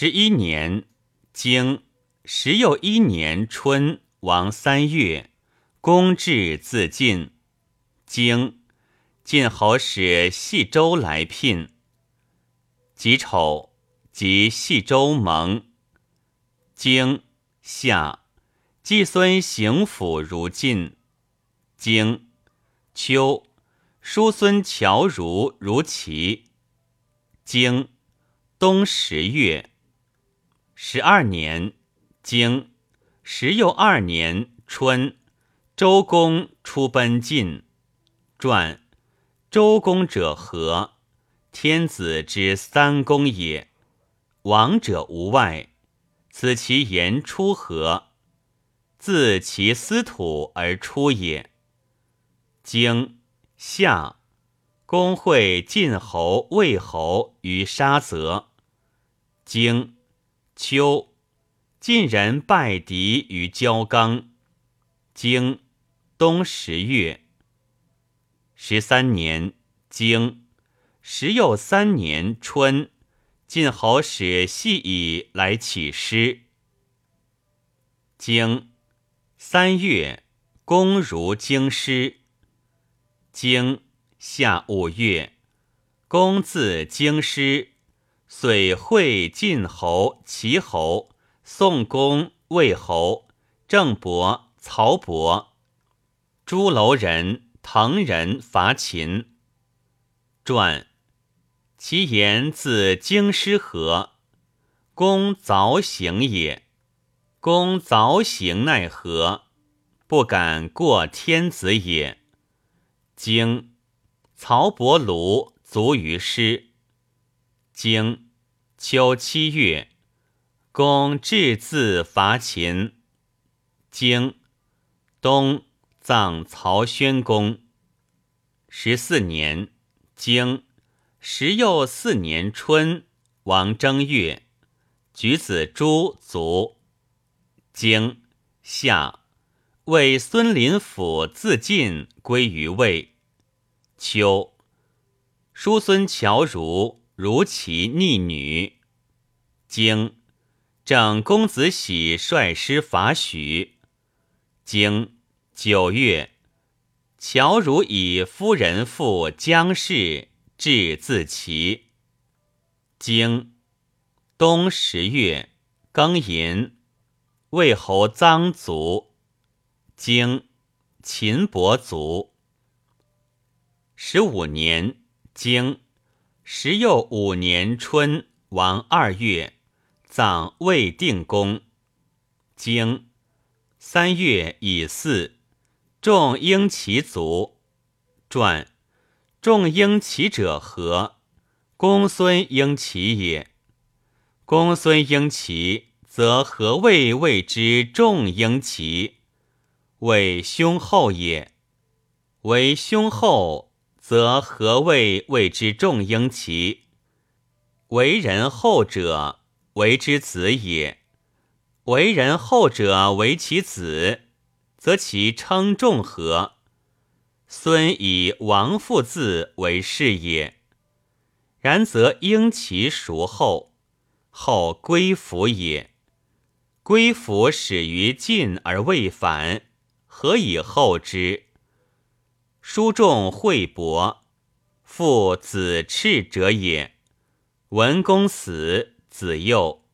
十一年，经时又一年春，王三月，公至自尽。经晋侯使细周来聘。己丑，即细周盟。经夏，季孙行府如晋。经秋，叔孙侨如如齐。经冬十月。十二年，经十又二年春，周公出奔晋。传周公者何？天子之三公也。王者无外，此其言出何？自其司土而出也。经夏，公会晋侯、魏侯于沙泽。经秋，晋人拜狄于焦刚。经冬十月。十三年，经时又三年春，晋侯使细以来起师。经三月，公如京师。经夏五月，公自京师。遂会晋侯、齐侯、宋公、魏侯、郑伯、曹伯、朱楼人、滕人伐秦。传其言自京师何？公凿行也。公凿行奈何？不敢过天子也。经曹伯庐卒于师。经秋七月，公至自伐秦。经冬葬曹宣公。十四年，经时又四年春，王正月，举子朱卒。经夏，为孙林甫自尽，归于魏。秋，叔孙侨如。如其逆女，经正公子喜率师伐许。经九月，乔如以夫人赴姜氏，至自齐。经冬十月，庚寅，魏侯臧卒。经秦伯卒。十五年，经。时又五年春，王二月，葬魏定公。经三月乙巳，仲婴其卒。传仲婴其者何？公孙婴其也。公孙婴其，则何谓谓之仲婴其？为兄后也。为兄后。则何谓谓之重婴其？为人后者为之子也。为人后者为其子，则其称重何？孙以王父字为氏也。然则婴其孰后？后归服也。归服始于晋而未反，何以后之？书仲惠伯，父子赤者也。文公死，子幼。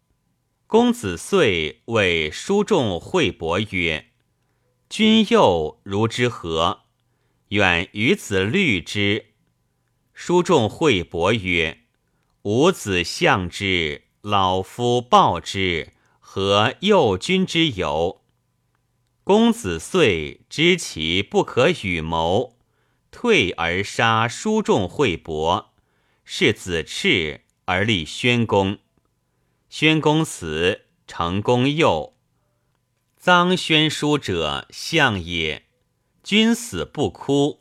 公子遂谓书仲惠伯曰：“君幼如之何？远与子虑之。”书仲惠伯曰：“吾子相之，老夫报之，何幼君之有？”公子遂知其不可与谋。退而杀书仲惠伯，是子赤而立宣公。宣公死，成公幼。臧宣书者相也。君死不哭，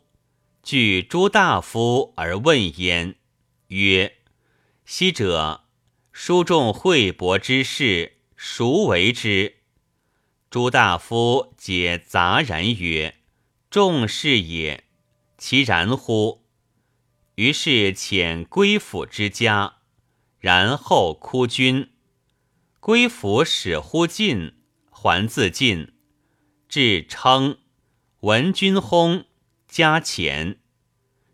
惧诸大夫而问焉，曰：“昔者书仲惠伯之事，孰为之？”诸大夫皆杂然曰：“仲是也。”其然乎？于是遣归府之家，然后哭君。归府使乎晋，还自晋，至称闻君薨，加前，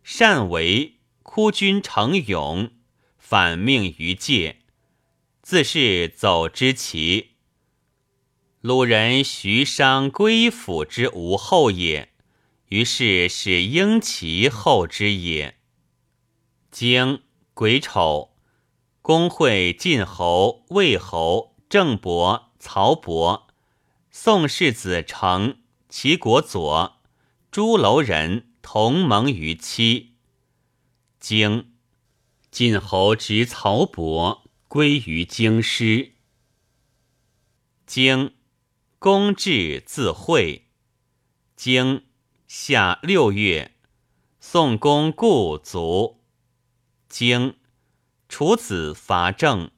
善为哭君成勇，反命于界，自是走之奇。鲁人徐商归府之无后也，于是使婴其后之也。经癸丑，公会晋侯、魏侯、郑伯、曹伯、宋世子成、齐国佐、朱楼人同盟于期。经晋侯执曹伯归于京师。经。公至自会，经夏六月，宋公故卒。经楚子伐郑。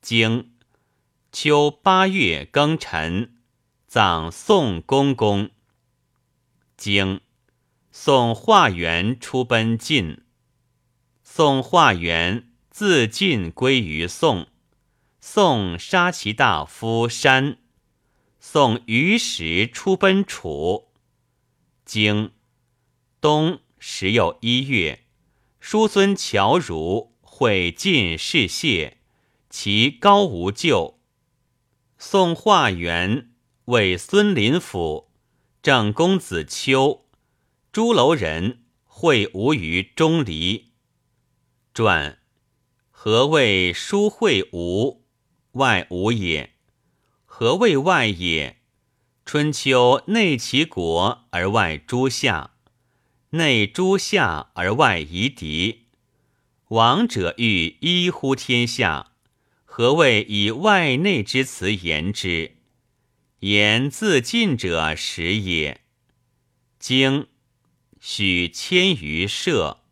经秋八月庚辰，葬宋公公。经宋化元出奔晋。宋化元自晋归于宋。宋杀其大夫山。宋于时出奔楚，经冬时有一月，叔孙侨如会晋士谢，其高无咎。宋化元为孙林甫，郑公子秋，朱楼人会吴于钟离。传何谓书会吴？外吴也。何谓外也？春秋内其国而外诸夏，内诸夏而外夷狄。王者欲一乎天下，何谓以外内之辞言之？言自尽者始也。经许千余社。